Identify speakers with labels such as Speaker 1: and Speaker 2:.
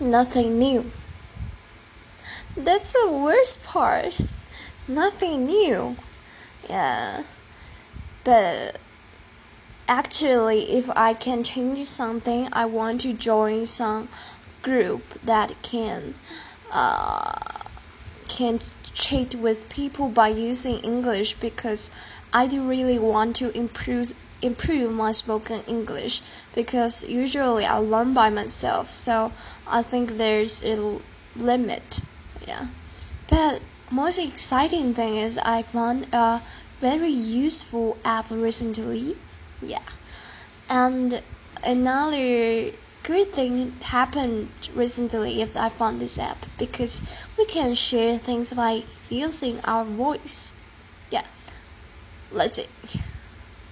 Speaker 1: nothing new. That's the worst part. Nothing new. Yeah. But actually, if I can change something, I want to join some group that can uh, can chat with people by using English because I do really want to improve improve my spoken English because usually I learn by myself. So I think there's a limit. Yeah. But most exciting thing is I found a very useful app recently. Yeah. And another good thing happened recently if I found this app because we can share things by using our voice. Yeah. Let's see.